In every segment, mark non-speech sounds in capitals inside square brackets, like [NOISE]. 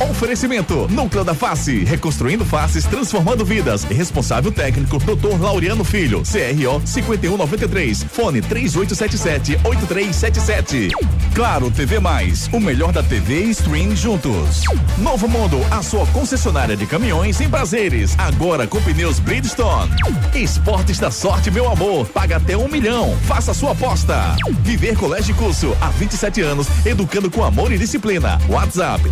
Oferecimento: Núcleo da Face, reconstruindo faces, transformando vidas. Responsável técnico: Dr. Laureano Filho, CRO 5193, fone 3877-8377. Claro TV Mais, o melhor da TV e stream juntos. Novo Mundo, a sua concessionária de caminhões em prazeres, agora com pneus Bridgestone. Esportes da sorte, meu amor, paga até um milhão. Faça sua aposta. Viver Colégio Curso, há 27 anos, educando com amor e disciplina. WhatsApp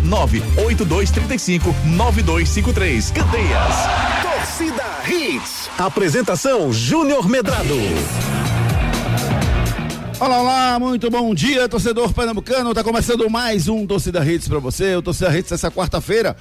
98235 9253. Candeias. Torcida Hits. Apresentação Júnior Medrado. Olá, olá, muito bom dia, torcedor pernambucano. Tá começando mais um Torcida Hits para você. O Torcida Hits essa quarta-feira,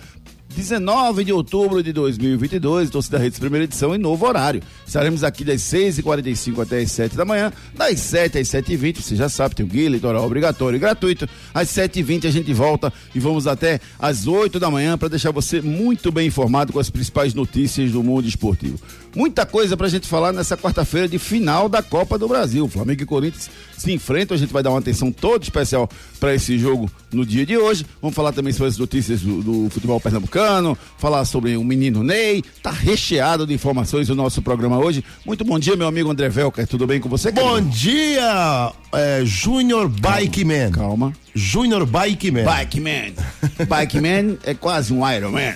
19 de outubro de 2022, Torcida Redes primeira edição em novo horário. Estaremos aqui das 6h45 até as 7 da manhã, das 7 às 7h20, você já sabe, tem o guia eleitoral obrigatório e gratuito. Às 7h20 a gente volta e vamos até às 8 da manhã para deixar você muito bem informado com as principais notícias do mundo esportivo. Muita coisa pra gente falar nessa quarta-feira de final da Copa do Brasil. Flamengo e Corinthians se enfrentam, a gente vai dar uma atenção toda especial para esse jogo no dia de hoje. Vamos falar também sobre as notícias do, do futebol pernambucano, falar sobre o menino Ney. Tá recheado de informações o nosso programa hoje. Muito bom dia, meu amigo André Velker. Tudo bem com você? Bom querido? dia, é, Júnior Bike Man. Calma. Júnior Bike Man. Bike Man. Bike Man é quase um Iron Man.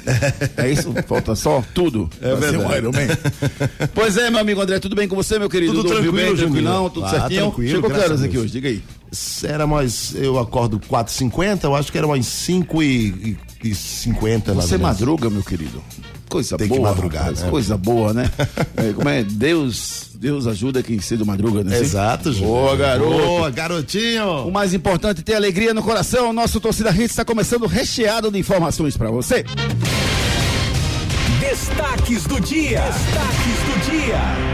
É isso? Falta só tudo. É verdade. um Iron Man. pois é, meu amigo André, tudo bem com você, meu querido? Tudo tranquilo, bem, tranquilão, tudo Ah, certinho? tranquilo, Chegou que horas aqui hoje? Diga aí. Era mais, eu acordo 4h50, eu acho que era umas 5 e, e 50 Você madruga, meu querido. Coisa Tem que boa. madrugar, rapaz, né? Coisa boa, né? É, como é? Deus, Deus ajuda quem cedo madruga, né? Exato, Júnior. Boa, garoto. Boa, O garotinho. mais importante é ter alegria no coração. O nosso Torcida Hits está começando recheado de informações para você. Destaques do dia. Destaques do dia.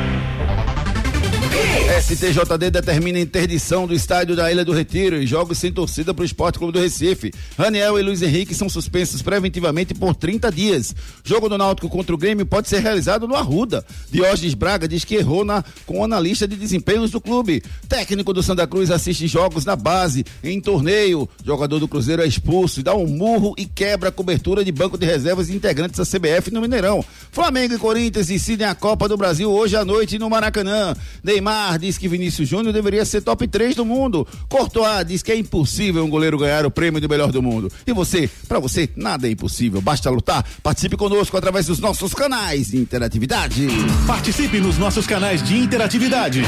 STJD determina interdição do estádio da Ilha do Retiro e jogos sem torcida para o Esporte Clube do Recife. Raniel e Luiz Henrique são suspensos preventivamente por 30 dias. Jogo do Náutico contra o Grêmio pode ser realizado no Arruda. Diógenes Braga diz que errou na, com analista de desempenhos do clube. Técnico do Santa Cruz assiste jogos na base, em torneio. Jogador do Cruzeiro é expulso e dá um murro e quebra a cobertura de banco de reservas integrantes da CBF no Mineirão. Flamengo e Corinthians decidem a Copa do Brasil hoje à noite no Maracanã. Neymar diz que Vinícius Júnior deveria ser top 3 do mundo. Courtois diz que é impossível um goleiro ganhar o prêmio de melhor do mundo. E você, para você, nada é impossível. Basta lutar. Participe conosco através dos nossos canais de interatividade. Participe nos nossos canais de interatividade.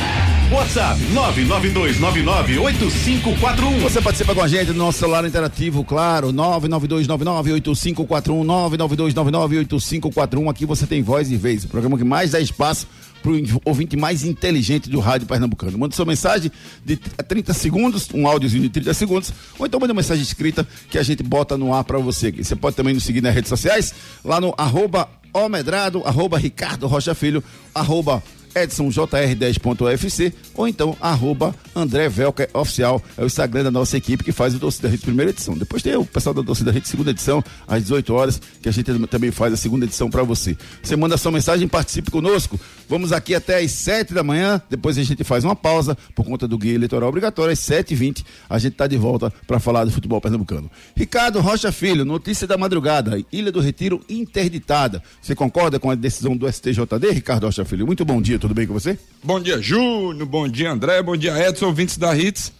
WhatsApp 992998541. Você participa com a gente no nosso celular interativo, claro, 992998541, 992998541. Aqui você tem voz e vez, o programa que mais dá espaço para o ouvinte mais inteligente do rádio pernambucano. Manda sua mensagem de 30 segundos, um áudiozinho de 30 segundos, ou então manda uma mensagem escrita que a gente bota no ar para você. Você pode também nos seguir nas redes sociais, lá no arroba Omedrado, arroba Ricardo Rocha Filho, arroba EdsonJR10.UFC ou então arroba André Velker Oficial, é o Instagram da nossa equipe que faz o Torcida Hits primeira edição. Depois tem o pessoal da Torcida Hits segunda edição, às 18 horas, que a gente também faz a segunda edição para você. Você manda sua mensagem, participe conosco. Vamos aqui até às 7 da manhã, depois a gente faz uma pausa por conta do guia eleitoral obrigatório, às 7h20 a gente tá de volta para falar do futebol pernambucano. Ricardo Rocha Filho, notícia da madrugada, Ilha do Retiro interditada. Você concorda com a decisão do STJD, Ricardo Rocha Filho? Muito bom dia, tudo bem com você? Bom dia, Júnior. Bom dia, André. Bom dia, Edson, ouvintes da Hits.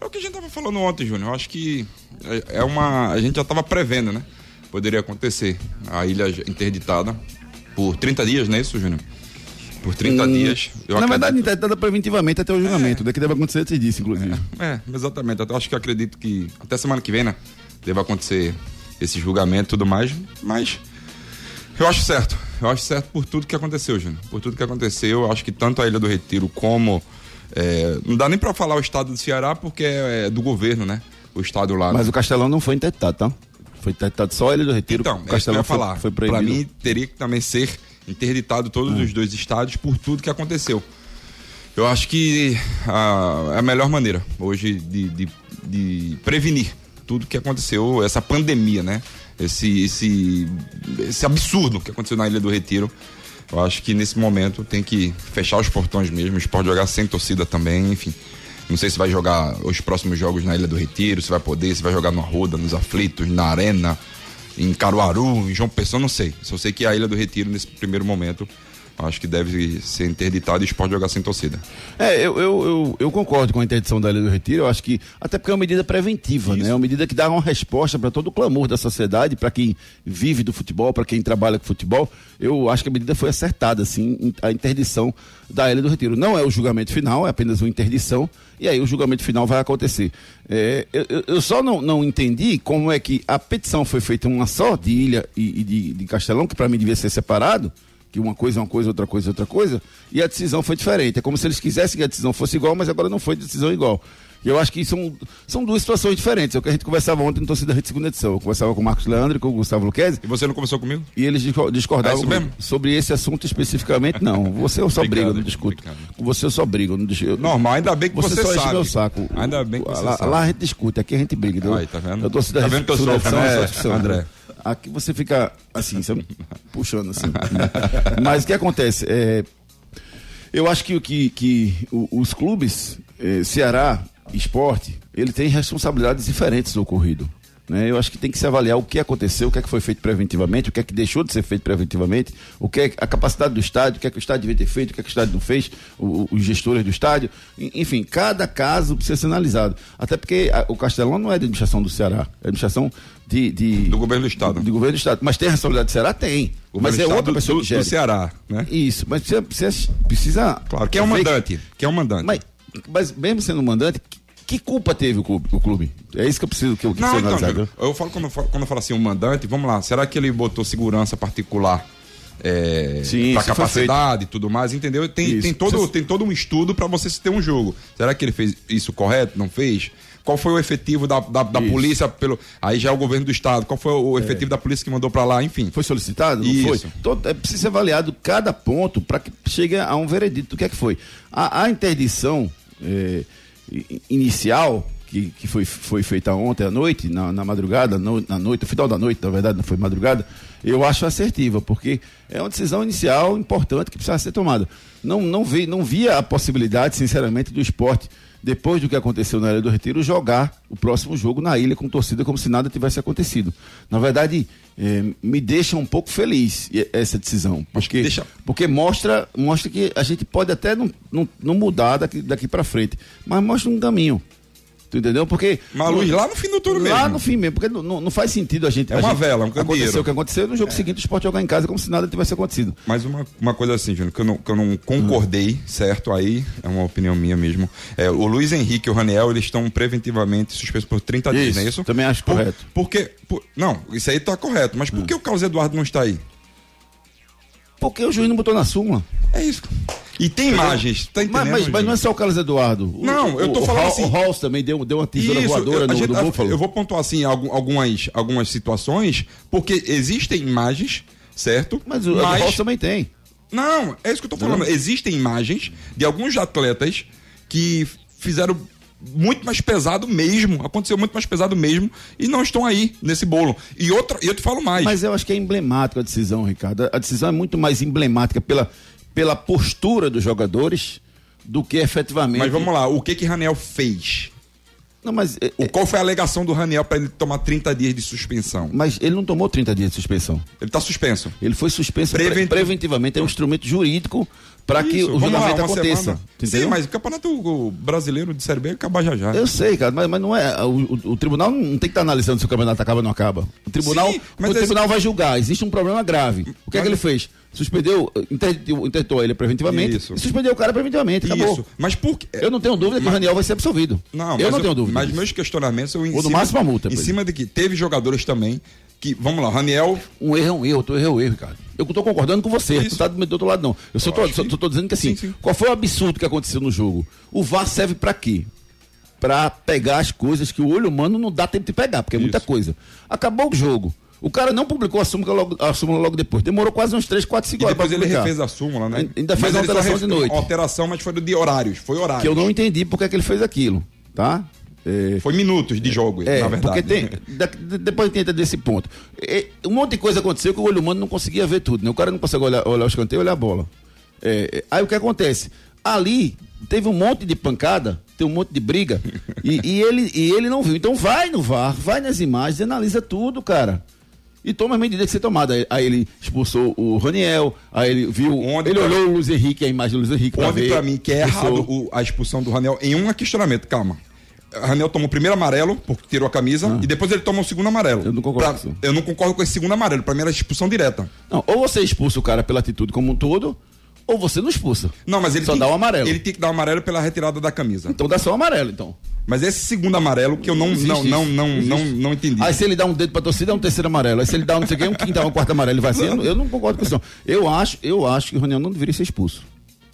É o que a gente tava falando ontem, Júnior. Eu acho que é é uma. A gente já tava prevendo, né? Poderia acontecer. A ilha interditada por 30 dias, não é isso, Júnior? Por 30 dias. Eu Hum, Na verdade, acredito- interditada preventivamente até o julgamento, daqui deve acontecer antes disso, inclusive. É, exatamente. Eu acho que acredito que até semana que vem, né? Deve acontecer esse julgamento e tudo mais. Mas eu acho certo. Eu acho certo por tudo que aconteceu, Júnior. Por tudo que aconteceu. Eu acho que tanto a Ilha do Retiro como. é, não dá nem pra falar o estado do Ceará porque é do governo, né? O estado lá. Mas né? o Castelão não foi interditado, tá? Foi interditado só ele do Retiro. Então, o é isso que eu Castelão ia foi, falar. foi Pra proibido. mim, teria que também ser interditado todos os dois estados por tudo que aconteceu. Eu acho que a, é a melhor maneira hoje de, de, de prevenir tudo que aconteceu, essa pandemia, né? Esse, esse, esse absurdo que aconteceu na Ilha do Retiro. Eu acho que nesse momento tem que fechar os portões mesmo, o esporte jogar sem torcida também, enfim. Não sei se vai jogar os próximos jogos na Ilha do Retiro, se vai poder, se vai jogar no Arruda, nos Aflitos, na Arena. em Caruaru, em João Pessoa, não sei. Só sei que a Ilha do Retiro, nesse primeiro momento, acho que deve ser interditado e o esporte jogar sem torcida. É, eu, eu, eu, eu, concordo com a interdição da Ilha do Retiro, eu acho que, até porque é uma medida preventiva, Isso. né? É uma medida que dá uma resposta para todo o clamor da sociedade, para quem vive do futebol, para quem trabalha com futebol. Eu acho que a medida foi acertada, assim, a interdição da Ilha do Retiro. Não é o julgamento final, é apenas uma interdição, e aí o julgamento final vai acontecer. É, eu, eu, só não, não entendi como é que a petição foi feita uma só de Ilha e, e de, de Castelão, que para mim devia ser separado, que uma coisa é uma coisa, outra coisa é outra coisa, e a decisão foi diferente. É como se eles quisessem que a decisão fosse igual, mas agora não foi decisão igual. E eu acho que são, são duas situações diferentes. É o que a gente conversava ontem no Torcida Rede Segunda Edição. Eu conversava com o Marcos Leandro e com o Gustavo Luquezzi. E você não conversou comigo? E eles discordavam é sobre esse assunto especificamente, não. Você eu só brigo, não discuto. Com você eu só brigo. Não discuto. Normal, ainda bem que você, você só sabe. meu saco. Ainda bem que você lá, sabe. Lá a gente discute, aqui a gente briga. Aí, tá vendo? Eu Torcida tá vendo que eu sou, é, André. Aqui você fica assim, [LAUGHS] puxando assim. [LAUGHS] Mas o que acontece? É, eu acho que, que, que os clubes, eh, Ceará, Esporte, ele tem responsabilidades diferentes do ocorrido. Né? Eu acho que tem que se avaliar o que aconteceu, o que é que foi feito preventivamente, o que é que deixou de ser feito preventivamente, o que é a capacidade do estádio, o que é que o estádio devia ter feito, o que é que o estádio não fez, o, os gestores do estádio. Enfim, cada caso precisa ser analisado. Até porque a, o Castelão não é de administração do Ceará, é administração de, de, do governo do estado. Do governo do estado. Mas tem a responsabilidade do Ceará? Tem. mas é outra pessoa do, que gera. Do Ceará, né? Isso, mas precisa. precisa, precisa claro, que é o mandante. Que é o mandante. Mas, mas mesmo sendo mandante, que culpa teve o clube? O? É isso que eu preciso que eu Não, então, eu, eu falo quando, eu falo quando eu falo assim, o mandante, vamos lá, será que ele botou segurança particular é, para capacidade e tudo mais, entendeu? Tem, tem, todo, tem todo um estudo para você ter um jogo. Será que ele fez isso correto? Não fez? Qual foi o efetivo da, da, da polícia pelo. Aí já é o governo do estado. Qual foi o é. efetivo é. da polícia que mandou para lá? Enfim. Foi solicitado? Não isso. foi? Então, é preciso ser avaliado cada ponto para que chegue a um veredito do que é que foi. A, a interdição. É, inicial que, que foi, foi feita ontem à noite, na, na madrugada, no, na noite, no final da noite, na verdade, não foi madrugada, eu acho assertiva, porque é uma decisão inicial importante que precisa ser tomada. Não, não, vi, não via a possibilidade, sinceramente, do esporte, depois do que aconteceu na Ilha do Retiro, jogar o próximo jogo na ilha com torcida como se nada tivesse acontecido. Na verdade, é, me deixa um pouco feliz essa decisão, porque, deixa... porque mostra, mostra que a gente pode até não, não, não mudar daqui, daqui para frente, mas mostra um caminho. Tu entendeu? Porque. Mas Luiz, lá no fim do turno lá mesmo. Lá no fim mesmo, porque não, não faz sentido a gente. É a uma gente vela, um candeeiro. Aconteceu o que aconteceu, no jogo é. seguinte o esporte jogar em casa como se nada tivesse acontecido. Mas uma, uma coisa assim, Júnior, que eu não, que eu não concordei, uhum. certo? Aí é uma opinião minha mesmo. É, o Luiz Henrique e o Raniel, eles estão preventivamente suspensos por 30 dias, não é isso? Também acho por, correto. Porque. Por, não, isso aí tá correto. Mas por uhum. que o Carlos Eduardo não está aí? Porque o juiz não botou na súmula. É isso. E tem imagens, tá? Mas, mas, mas, não é só o Carlos Eduardo. Não, o, eu tô o, falando o, assim. O Halls também deu, deu uma tesoura isso, voadora eu, no, gente, Búfalo. Eu vou pontuar assim algumas, algumas situações, porque existem imagens, certo? Mas o, mas... Halls também tem. Não, é isso que eu tô falando. Não. Existem imagens de alguns atletas que fizeram muito mais pesado mesmo, aconteceu muito mais pesado mesmo e não estão aí nesse bolo. E outra, eu te falo mais. Mas eu acho que é emblemático a decisão, Ricardo. A decisão é muito mais emblemática pela, pela postura dos jogadores do que efetivamente. Mas vamos lá, o que que Raniel fez? Não, mas, o, qual foi a alegação do Raniel para ele tomar 30 dias de suspensão? Mas ele não tomou 30 dias de suspensão. Ele está suspenso. Ele foi suspenso Prevent... preventivamente. É um instrumento jurídico para que o julgamento aconteça. Sim, mas o Campeonato Brasileiro de Série B acaba já já. Eu sei, cara, mas, mas não é. O, o, o, tribunal não tem que estar tá analisando se o campeonato acaba ou não acaba. O tribunal, Sim, o tribunal vai julgar. Existe um problema grave. O que mas... é que ele fez? Suspendeu, interditou ele preventivamente Isso. e suspendeu o cara preventivamente. Acabou. Isso. Mas por quê? Eu não tenho dúvida que o Raniel vai ser absolvido. Não, eu não tenho dúvida. Mas meus questionamentos são em Ou no cima, máximo a multa. Em cima de que teve jogadores também que, vamos lá, Raniel. Um erro é um erro, outro erro é um erro, cara. Eu estou concordando com você, Isso. tu tá do, do outro lado não. Eu só estou dizendo que assim, sim, sim. qual foi o absurdo que aconteceu no jogo? O VAR serve para quê? Para pegar as coisas que o olho humano não dá tempo de pegar, porque é Isso. muita coisa. Acabou o jogo. O cara não publicou a súmula logo, a súmula logo depois. Demorou quase uns 3, 4, 5 horas. Depois ele refez a súmula, né? Ainda fez a alteração de noite. Alteração, mas foi de horários. Foi horário. Que eu não entendi porque é que ele fez aquilo, tá? É, Foi minutos de jogo, é, na verdade. Porque tem, depois tenta desse ponto. É, um monte de coisa aconteceu que o olho humano não conseguia ver tudo. Né? O cara não consegue olhar, olhar o escanteio e olhar a bola. É, é, aí o que acontece? Ali teve um monte de pancada, tem um monte de briga, [LAUGHS] e, e, ele, e ele não viu. Então vai no VAR, vai nas imagens, analisa tudo, cara. e toma as medidas que ser tomada. Aí ele expulsou o Raniel, aí ele viu. Ontem ele pra- olhou o Luiz Henrique, a imagem do Luiz Henrique. Ontem, ver, pra mim, que é expulsou. errado o- a expulsão do Ranel em um questionamento, calma. O Ranel tomou o primeiro amarelo, porque tirou a camisa, e depois ele toma o segundo amarelo. Ah. Eu não concordo Pra- com isso. Eu não concordo com esse segundo amarelo. Pra mim era expulsão direta. Não, ou você expulsa o cara pela atitude como um todo, ou você não expulsa. Não, mas ele Só tem, dá o amarelo. Ele tem que dar o amarelo pela retirada da camisa. Então dá só o amarelo, então. Mas esse segundo amarelo que eu não, Existe não, não, não, Existe. não, não entendi. Aí se ele dá um dedo pra torcida, é um terceiro amarelo. Aí se ele dá um não sei o quê, um quinto, um quarto amarelo, ele vai assim. Eu, não- eu não concordo com isso. não. Eu acho, eu acho que o Raniel não deveria ser expulso.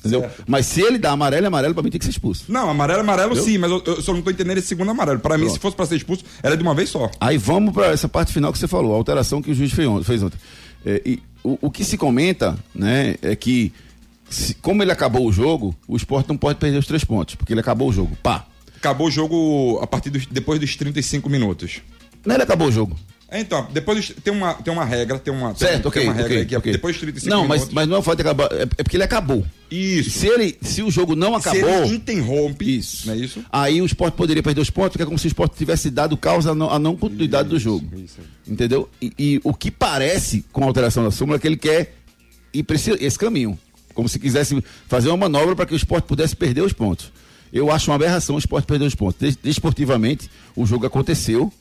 Entendeu? Certo. Mas se ele dá amarelo, é amarelo, pra mim tem que ser expulso. Não, amarelo, amarelo Eu? sim, mas eu, eu só não tô entendendo esse segundo amarelo. Pra mim, Pronto. se fosse pra ser expulso, era de uma vez só. Aí vamos para essa parte final que você falou, a alteração que o juiz fez ontem. Fez ontem. É, e o, o que se comenta, né, é que se- como ele acabou o jogo, o esporte não pode perder os três pontos, porque ele acabou o jogo. Pá. Acabou o jogo a partir dos, depois dos 35 minutos. Não, ele acabou o jogo. É, Então, depois tem uma, tem uma regra, tem uma, tem, Certo, tem ok. uma regra ok, aí que é ok. depois dos 35 Não, mas, minutos. mas não é o fato de acabar, é, é porque ele acabou. Isso. Se, ele, se o jogo não Se acabou. ele interrompe, Isso. não é isso? Aí o esporte poderia perder os pontos, porque é como se o esporte tivesse dado causa à não, à não continuidade do jogo. isso Entendeu? E, e o que parece com a alteração da súmula é que ele quer ir para esse, esse caminho. Como se quisesse fazer uma manobra para que o esporte pudesse perder os pontos. Eu acho uma aberração o esporte perder os pontos. Des- Desportivamente, o jogo aconteceu,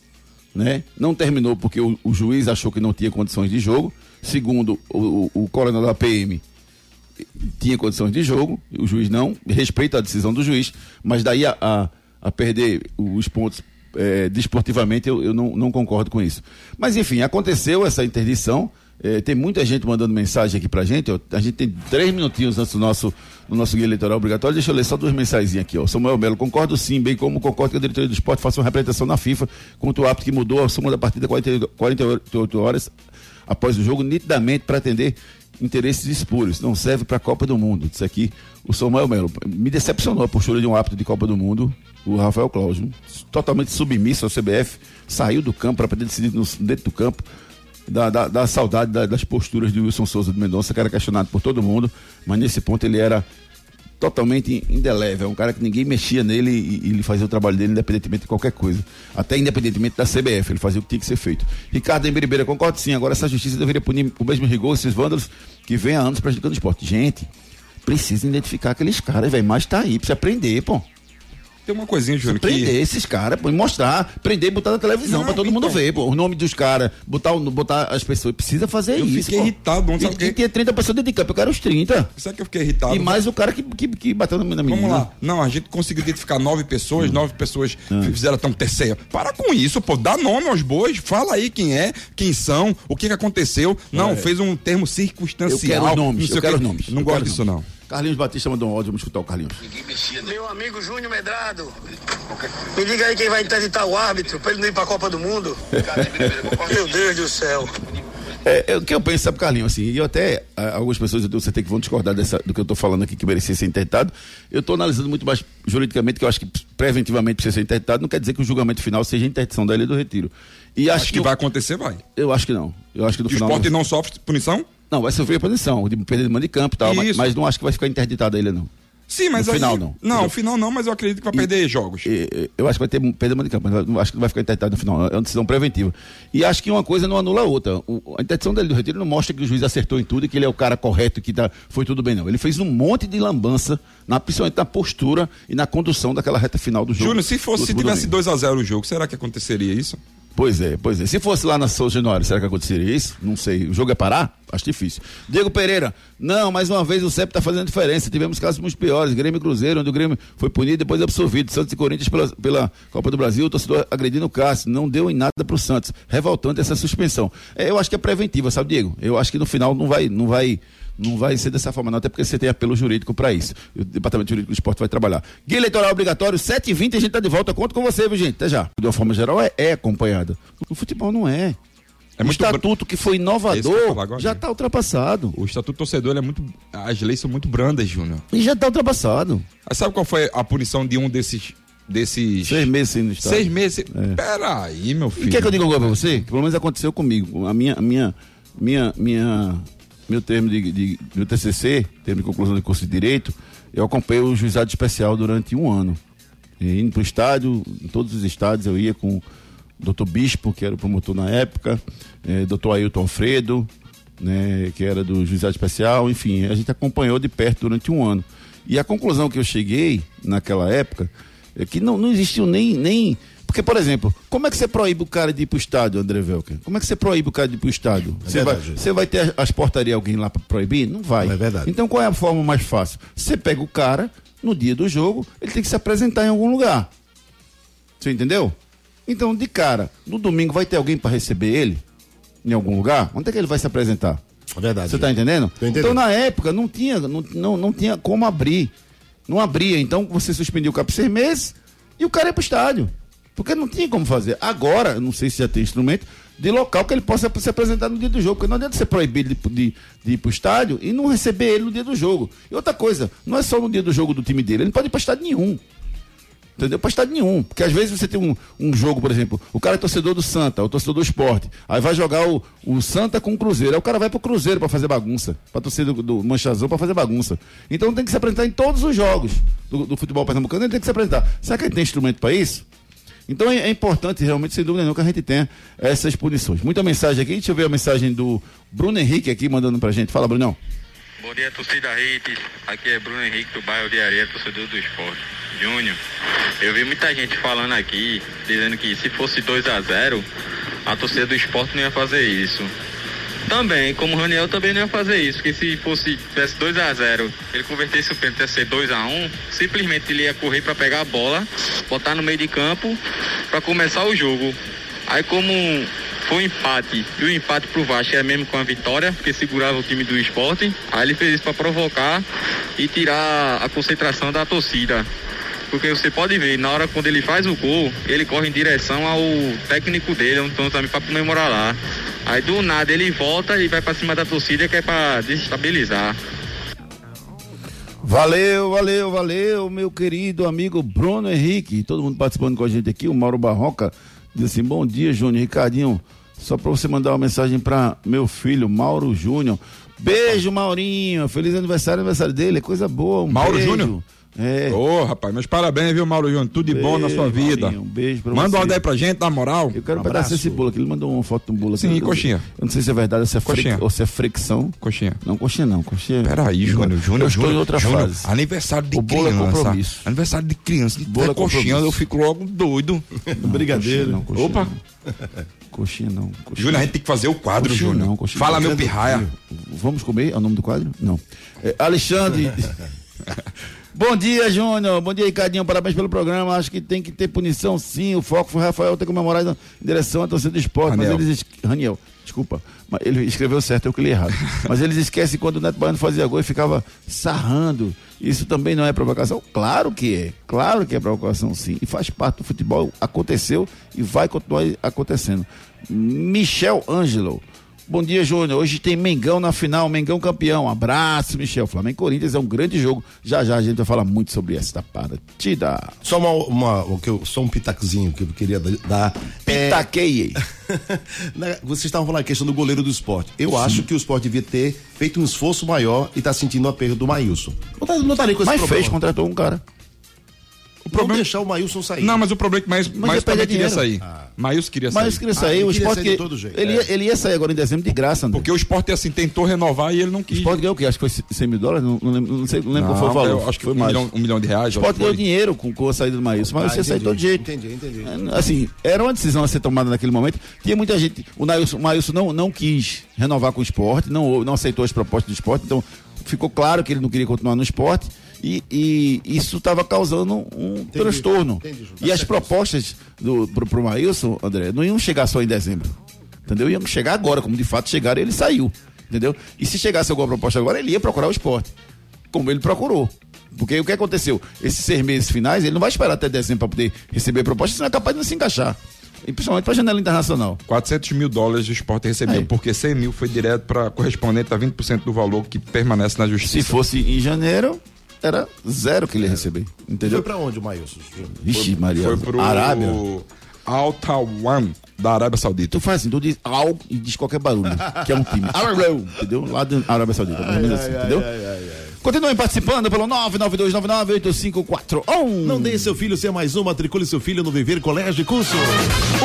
né? Não terminou porque o, o juiz achou que não tinha condições de jogo. Segundo o, o, o coronel da PM, tinha condições de jogo, o juiz não, respeita a decisão do juiz, mas daí a, a, a perder os pontos eh, desportivamente eu, eu não, não concordo com isso. Mas enfim, aconteceu essa interdição. Eh, tem muita gente mandando mensagem aqui pra gente. ó. a gente tem três minutinhos antes do nosso, do nosso guia eleitoral obrigatório. Deixa eu ler só duas mensagens aqui. Ó. Samuel Melo, concordo sim, bem como concordo que a diretoria do esporte faça uma representação na FIFA contra o árbitro que mudou a súmula da partida 40 48 horas após o jogo, nitidamente para atender interesses espúrios. Não serve para a Copa do Mundo. Isso aqui, o Samuel Melo. Me decepcionou a postura de um árbitro de Copa do Mundo, o Rafael Cláudio. Totalmente submisso ao CBF, saiu do campo para poder decidir dentro do campo. Da, da, da saudade da- das posturas de Wilson Souza de Mendonça, que era questionado por todo mundo, mas nesse ponto ele era totalmente indelével, um cara que ninguém mexia nele e, ele fazia o trabalho dele independentemente de qualquer coisa, até independentemente da CBF, ele fazia o que tinha que ser feito. Ricardo Embiribeira, concordo sim, agora essa justiça deveria punir com o mesmo rigor esses vândalos que vem há anos prejudicando o esporte. Gente, precisa identificar aqueles caras, velho, mas tá aí, precisa prender, pô. Tem uma coisinha, Júnior, Prender que... esses caras, e mostrar, prender e botar na televisão Não, pra todo mundo então. ver, pô, o nome dos caras, botar, botar as pessoas, precisa fazer Eu isso. fiquei pô. irritado E, sabe e quê? tinha 30 pessoas dentro de campo, eu quero os 30. Sabe que eu fiquei irritado? E mais o cara que, que, que bateu na na menina. Vamos lá. Não, a gente conseguiu identificar nove pessoas, Hum. nove pessoas Ah. fizeram tão terceira. Para com isso, pô. Dá nome aos bois, fala aí quem é, quem são, o que, que aconteceu. Não, fez um termo Eu circunstancial. quero os nomes, não eu quero nomes. Não eu gosto quero os disso, não. Carlinhos Batista mandou um áudio, vamos escutar o Carlinhos. Meu amigo Júnior Medrado, me diga aí quem vai interditar o árbitro pra ele não ir pra Copa do Mundo. Meu Deus do céu. É, é, o que eu penso, sabe, Carlinhos, assim, e eu até, algumas pessoas eu tenho certeza que vão discordar dessa, do que eu estou falando aqui, que merecia ser interditado. Eu estou analisando muito mais juridicamente, que eu acho que preventivamente precisa ser interditado, não quer dizer que o julgamento final seja a interdição da ilha do retiro. E acho, Acho que o- vai acontecer, vai. Eu acho que não. Eu acho que no Que o final. esporte não sofre punição? Não, vai sofrer a punição, de perder de mando de campo e tal, mas, mas não acho que vai ficar interditada a ilha, não. Sim, mas No aí... final, não. Não, no final não, mas eu acredito que vai perder jogos. E, e, eu acho que vai ter perda de campo, mas acho que não vai ficar interditado no final. É uma decisão preventiva. E acho que uma coisa não anula a outra. O- a interdição dele do retiro não mostra que o juiz acertou em tudo e que ele é o cara correto e que tá, foi tudo bem, não. Ele fez um monte de lambança, na, principalmente na postura e na condução daquela reta final do jogo. Júnior, se fosse, se tivesse domingo. 2x0 o jogo, será que aconteceria isso? Pois é, pois é. Se fosse lá na São Januário, será que aconteceria isso? Não sei. O jogo é parar? Acho difícil. Diego Pereira, não, mais uma vez o CEP está fazendo diferença. Tivemos casos muito piores. Grêmio e Cruzeiro, onde o Grêmio foi punido e depois absolvido. Santos e Corinthians pela, pela Copa do Brasil, o torcedor agredindo o Cássio. Não deu em nada pro Santos. Revoltante essa suspensão. É, eu acho que é preventiva, sabe, Diego? Eu acho que no final não vai, não vai, não vai ser dessa forma, não, até porque você tem apelo jurídico para isso. O Departamento Jurídico do Esporte vai trabalhar. Guia eleitoral obrigatório, 7h20, a gente tá de volta. Conto com você, viu, gente? Até já. De uma forma geral, é, é acompanhada. No futebol não é. É o muito br- estatuto que foi que inovador agora, já está ultrapassado. O estatuto torcedor ele é muito. As leis são muito brandas, Júnior. E já está ultrapassado. Mas Sabe qual foi a punição de um desses. desses. Seis meses sem no estado. Seis meses. Peraí, meu filho. E quer que eu diga coisa pra você? Que pelo menos aconteceu comigo. A minha, a minha, minha, minha, meu termo de, de, meu TCC, termo de conclusão de curso de Direito, eu acompanhei o juizado especial durante um ano. E indo pro estádio, em todos os estádios eu ia com doutor Bispo, que era o promotor na época, é, doutor Ailton Alfredo, né, que era do Juizado Especial, enfim, a gente acompanhou de perto durante um ano. E a conclusão que eu cheguei naquela época é que não, não existiu nem, nem. Porque, por exemplo, como é que você proíbe o cara de ir pro estádio, André Velker? Como é que você proíbe o cara de ir pro estádio? É Você vai, você vai ter as portarias alguém lá para proibir? Não vai. É verdade. Então qual é a forma mais fácil? Você pega o cara, no dia do jogo, ele tem que se apresentar em algum lugar. Você entendeu? Então, de cara, no domingo vai ter alguém para receber ele? Em algum lugar? Onde é que ele vai se apresentar? É verdade. Você tá entendendo? Tô entendendo. Então, na época, não tinha, não, não, não tinha como abrir. Não abria. Então, você suspendia o cap seis meses e o cara ia pro estádio. Porque não tinha como fazer. Agora, não sei se já tem instrumento, de local que ele possa se apresentar no dia do jogo. Porque não adianta proibir ele de, de, de ir pro estádio e não receber ele no dia do jogo. E outra coisa, não é só no dia do jogo do time dele, ele não pode ir pra estádio nenhum. Entendeu? Pra estádio nenhum. Porque às vezes você tem um, um jogo, por exemplo, o cara é torcedor do Santa, o torcedor do esporte. Aí vai jogar o, o Santa com o Cruzeiro. Aí o cara vai pro Cruzeiro pra fazer bagunça. Pra torcer do, do Manchazão pra fazer bagunça. Então tem que se apresentar em todos os jogos do, do futebol pernambucano, ele tem que se apresentar. Será que ele tem instrumento pra isso? Então é, é importante, realmente, sem dúvida nenhuma, que a gente tenha essas punições. Muita mensagem aqui. Deixa eu ver a mensagem do Bruno Henrique aqui mandando pra gente. Fala, Brunão. Bom dia, torcida Hits. Aqui é Bruno Henrique do bairro de Areia, torcedor do esporte. Júnior, eu vi muita gente falando aqui, dizendo que se fosse 2 a 0 a torcida do esporte não ia fazer isso. Também, como o Raniel também não ia fazer isso, porque se fosse tivesse 2 a 0 ele convertesse o pênalti ia ser 2 a 1 simplesmente ele ia correr para pegar a bola, botar no meio de campo para começar o jogo. Aí como foi um empate, e o empate pro Vasco era mesmo com a vitória, porque segurava o time do esporte, aí ele fez isso para provocar e tirar a concentração da torcida. Porque você pode ver, na hora quando ele faz o gol, ele corre em direção ao técnico dele, então também para comemorar lá. Aí do nada ele volta e vai para cima da torcida que é para desestabilizar. Valeu, valeu, valeu, meu querido amigo Bruno Henrique. Todo mundo participando com a gente aqui. O Mauro Barroca diz assim: Bom dia, Júnior. Ricardinho, só para você mandar uma mensagem para meu filho, Mauro Júnior. Beijo, Maurinho. Feliz aniversário, aniversário dele. É coisa boa. Um Mauro beijo. Júnior? É. Ô, rapaz, meus parabéns, viu, Mauro Júnior? Tudo de bom na sua vida. Maurinho, Um beijo pra Manda você. uma daí pra gente, na moral. Eu quero um pedaço desse bolo aqui. Ele mandou uma foto de um bolo aqui. Sim, coxinha. Eu não sei se é verdade ou se é, fric- Coxinha. ou se é fricção. Coxinha. Não, coxinha não. Coxinha. Peraí, Júnior, Júnior, Eu estou Júnior, em outra Júnior, fase. Aniversário de O bolo é criança. compromisso. Aniversário de criança. De Bolo é coxinha, eu fico logo doido. [LAUGHS] Brigadeiro. Não, coxinha Opa. não. Coxinha não. Coxinha. Júnior, a gente tem que fazer o quadro, Coxinha Júnior. não, coxinha Fala, não. meu pirraia. Vamos comer? É o nome do quadro? Não. É, Alexandre. [LAUGHS] Bom dia, Júnior. Bom dia, Ricardinho. Parabéns pelo programa. Acho que tem que ter punição, sim. O foco foi o Rafael ter comemorado em direção à torcida do esporte. Raniel. Mas eles. es- Raniel, desculpa. Mas ele escreveu certo, eu que li errado. [LAUGHS] mas eles esquecem quando o Neto Baiano fazia gol e ficava sarrando. Isso também não é provocação? Claro que é. Claro que é provocação, sim. E faz parte do futebol. Aconteceu e vai continuar acontecendo. Michel Ângelo. Bom dia, Júnior. Hoje tem Mengão na final, Mengão campeão. Abraço, Michel. Flamengo e Corinthians é um grande jogo. Já já a gente vai falar muito sobre essa partida. Só uma, uma, o que eu- só um pitaquezinho que eu queria dar. É, Pitaquei. [LAUGHS] né, vocês estavam falando a questão do goleiro do esporte. Eu acho que o esporte devia ter feito um esforço maior e tá sentindo o aperto do Maílson. Não, tá, não estaria com esse Mas problema. fez, contratou um cara. O problema- Não deixar o Maílson sair. Não, mas o problema é que mais, Mas mais também queria sair. Maíus queria sair. Mas queria Ah, sair, ele o queria esporte. sair de que- todo jeito, ele, é. ia, ele ia sair agora em dezembro de graça, André. Porque o esporte assim tentou renovar e ele não O quis. esporte ganhou o quê? Acho que foi 100 mil dólares? Não, não lembro, não sei, não lembro qual foi o valor. acho que foi um mais. milhão, um milhão de reais. O esporte que ganhou dinheiro com, com a saída do Maílson, mas Ah, ia sair de todo jeito. Entendi, entendi. Assim, era uma decisão a ser tomada naquele momento. Tinha muita gente. O o Maílson não, não quis renovar com o esporte, não, não aceitou as propostas do esporte, então ficou claro que ele não queria continuar no esporte. E, e isso estava causando um transtorno. entendi, Ju. Tá e as propostas do, pro, pro Maílson, André, não iam chegar só em dezembro. Entendeu? Iam chegar agora, como de fato chegaram, e ele saiu. Entendeu? E se chegasse alguma proposta agora, ele ia procurar o esporte. Como ele procurou. Porque o que aconteceu? Esses seis meses finais, ele não vai esperar até dezembro para poder receber proposta, senão é capaz de não se encaixar. E principalmente para a janela internacional. 400 mil dólares o esporte recebeu, Aí. porque 100 mil foi direto para correspondente a 20% do valor que permanece na justiça. Se fosse em janeiro, era zero que ele ia receber. Foi Entendeu? pra onde o Maílson? Vixe, Maria. Foi pro Arábia. Al Tawan da Arábia Saudita. Tu faz assim, tu diz algo e diz qualquer barulho, que é um time. [LAUGHS] Entendeu? Lá da Arábia Saudita. mais ou menos assim, entendeu? Continuem participando pelo 992998541. Não deixe seu filho ser mais um, matricule seu filho no Viver Colégio e Curso.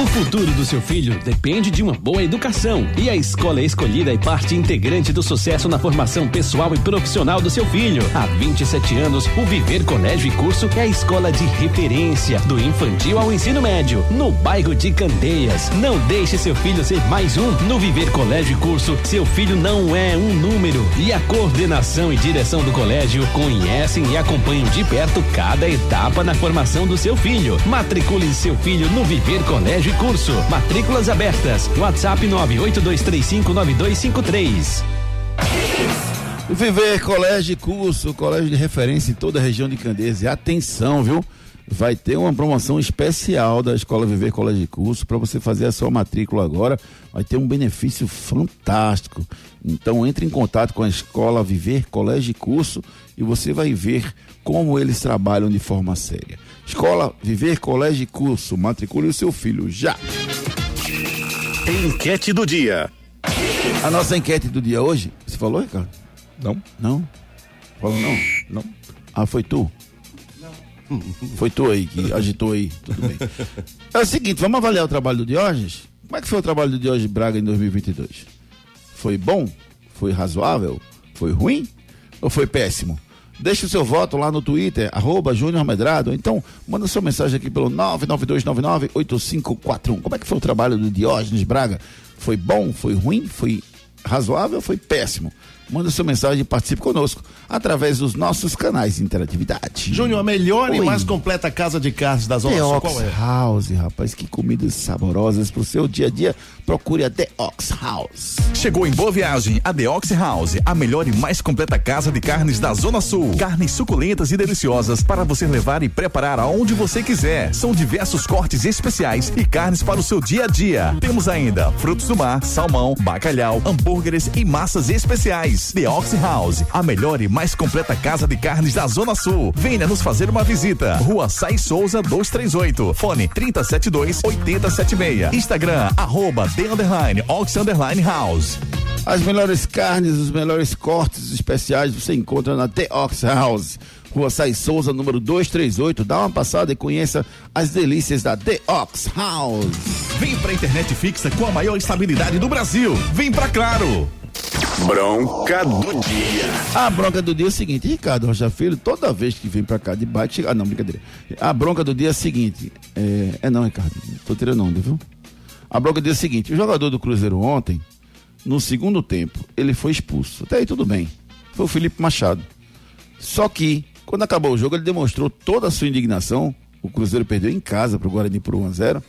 O futuro do seu filho depende de uma boa educação e a escola escolhida é parte integrante do sucesso na formação pessoal e profissional do seu filho. Há 27 anos, o Viver Colégio e Curso é a escola de referência do infantil ao ensino médio, no bairro de Candeias. Não deixe seu filho ser mais um. No Viver Colégio e Curso, seu filho não é um número e a coordenação e direção do colégio conhecem e acompanham de perto cada etapa na formação do seu filho. Matricule seu filho no Viver Colégio e Curso. Matrículas abertas. WhatsApp 982359253. Viver Colégio e Curso, colégio de referência em toda a região de Candeias. E atenção, viu? Vai ter uma promoção especial da Escola Viver Colégio e Curso para você fazer a sua matrícula agora. Vai ter um benefício fantástico. Então entre em contato com a Escola Viver Colégio e Curso e você vai ver como eles trabalham de forma séria. Escola Viver Colégio e Curso, matricule o seu filho já. Enquete do dia. A nossa enquete do dia hoje, você falou, Ricardo? Não? Não? Falou não? Não. Ah, foi tu? Foi tu aí que agitou aí, tudo bem. É o seguinte, vamos avaliar o trabalho do Diógenes? Como é que foi o trabalho do Diógenes Braga em 2022? Foi bom? Foi razoável? Foi ruim? Ou foi péssimo? Deixe o seu voto lá no Twitter, arroba Júnior Medrado. Então, manda sua mensagem aqui pelo 992998541. Como é que foi o trabalho do Diógenes Braga? Foi bom? Foi ruim? Foi razoável? Foi péssimo? Manda sua mensagem e participe conosco através dos nossos canais de interatividade. Júnior, a melhor e Oi. mais completa casa de carnes da Zona The Sul, Ox qual é? House, rapaz, que comidas saborosas pro seu dia a dia. Procure a The Ox House. Chegou em Boa Viagem a The Ox House, a melhor e mais completa casa de carnes da Zona Sul. Carnes suculentas e deliciosas para você levar e preparar aonde você quiser. São diversos cortes especiais e carnes para o seu dia a dia. Temos ainda frutos do mar, salmão, bacalhau, hambúrgueres e massas especiais. The Ox House, a melhor e mais completa casa de carnes da Zona Sul. Venha nos fazer uma visita. Rua Sai Souza 238. Fone 372 8076. Instagram, arroba The Underline Ox Underline House. As melhores carnes, os melhores cortes especiais você encontra na The Ox House. Rua Sai Souza, número 238. Dá uma passada e conheça as delícias da The Ox House. Vem pra internet fixa com a maior estabilidade do Brasil. Vem pra Claro. Bronca do dia. A bronca do dia é o seguinte, Ricardo Rocha Filho, toda vez que vem pra cá de bike, chega... ah não, brincadeira. A bronca do dia é a seguinte, é, é não, Ricardo, tô tirando onda, viu? A bronca do dia é a seguinte, o jogador do Cruzeiro ontem, no segundo tempo, ele foi expulso. Até aí tudo bem. Foi o Felipe Machado. Só que, quando acabou o jogo, ele demonstrou toda a sua indignação. O Cruzeiro perdeu em casa pro Guarani por 1 a 0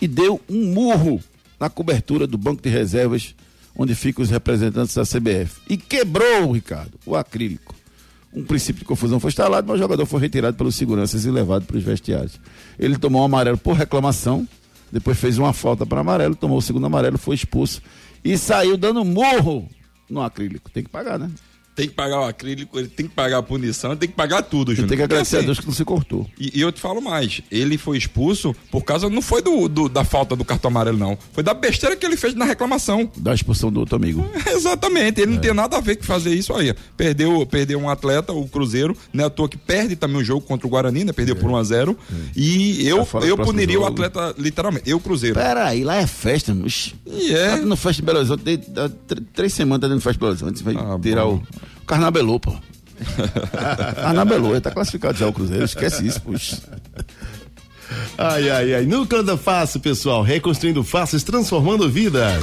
e deu um murro na cobertura do banco de reservas onde ficam os representantes da CBF. E quebrou, Ricardo, o acrílico. Um princípio de confusão foi instalado, mas o jogador foi retirado pelos seguranças e levado para os vestiários. Ele tomou um amarelo por reclamação, depois fez uma falta para amarelo, tomou o segundo amarelo, foi expulso e saiu dando morro no acrílico. Tem que pagar, né? Tem que pagar o acrílico, ele tem que pagar a punição, tem que pagar tudo, Júnior. tem que agradecer a assim, Deus que não se cortou. E, e eu te falo mais, ele foi expulso por causa, não foi do, do- da falta do cartão amarelo, não. Foi da besteira que ele fez na reclamação. Da expulsão do outro amigo. [LAUGHS] Exatamente, ele não tem nada a ver com fazer isso aí. Perdeu, perdeu um atleta, o Cruzeiro, né? À toa que perde também o jogo contra o Guarani, né? Perdeu por 1 a 0 E eu, eu puniria o jogo. atleta, literalmente. Eu, Cruzeiro. Peraí, lá é festa, oxi. E é. Tá no Festa de Belo Horizonte, tem- há tr- três semanas tá dentro do Festa de Belo Horizonte. Vai Ah, tirar bom. o. Carnabelô, pô. [LAUGHS] Carnabelô, tá classificado já o Cruzeiro, esquece isso, puxa. Ai, ai, ai. Núcleo da Face, pessoal. Reconstruindo faces, transformando vidas.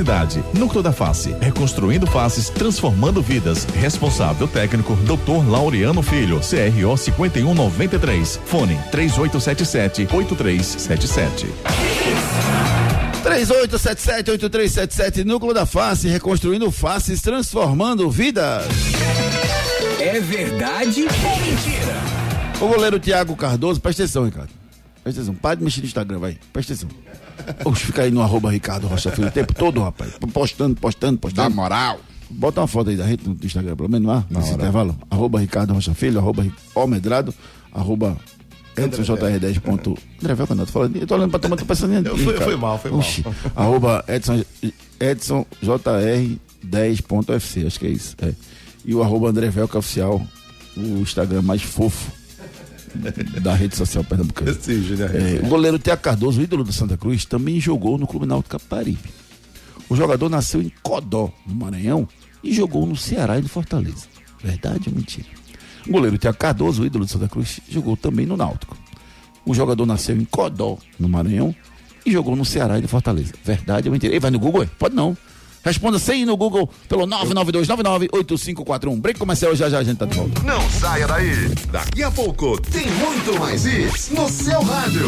Núcleo da Face, reconstruindo faces, transformando vidas. Responsável técnico, Dr. Laureano Filho, CRO 5193. Fone 3877 8377. 3877-8377, Núcleo da Face, reconstruindo faces, transformando vidas. É verdade ou mentira? O goleiro Thiago Cardoso, presta atenção, Ricardo. Presta atenção, para de mexer no Instagram, vai. Presta atenção. Oxe, fica aí no arroba Ricardo Rocha Filho o tempo todo, rapaz. Postando, postando, postando. Dá moral. Bota uma foto aí da gente no Instagram, pelo menos lá, nesse intervalo. Arroba Ricardo Rocha Filho, arroba O Medrado, arroba EdsonJR10. ponto- André quando eu tô falando, eu tô olhando pra tomar, tô pensando em. Eu- foi- Ricardo. foi mal, foi mal. Oxi, arroba Edson, Edson JR10.fc, acho que é isso. É. E o arroba André Velca Oficial, o Instagram mais fofo [LAUGHS] da rede social pernambucana. Sim. É, o goleiro Tiago Cardoso, o ídolo do Santa Cruz, também jogou no Clube Náutico Caparibe. O jogador nasceu em Codó, no Maranhão, e jogou no Ceará e no Fortaleza. Verdade ou mentira? O goleiro Tiago Cardoso, o ídolo do Santa Cruz, jogou também no Náutico. O jogador nasceu em Codó, no Maranhão, e jogou no Ceará e no Fortaleza. Verdade ou mentira? Ei, vai no Google? Pode não. Responda sem ir no Google pelo 992998541. Break comercial, já já a gente tá de volta. Não saia daí. Daqui a pouco tem muito mais isso no seu rádio.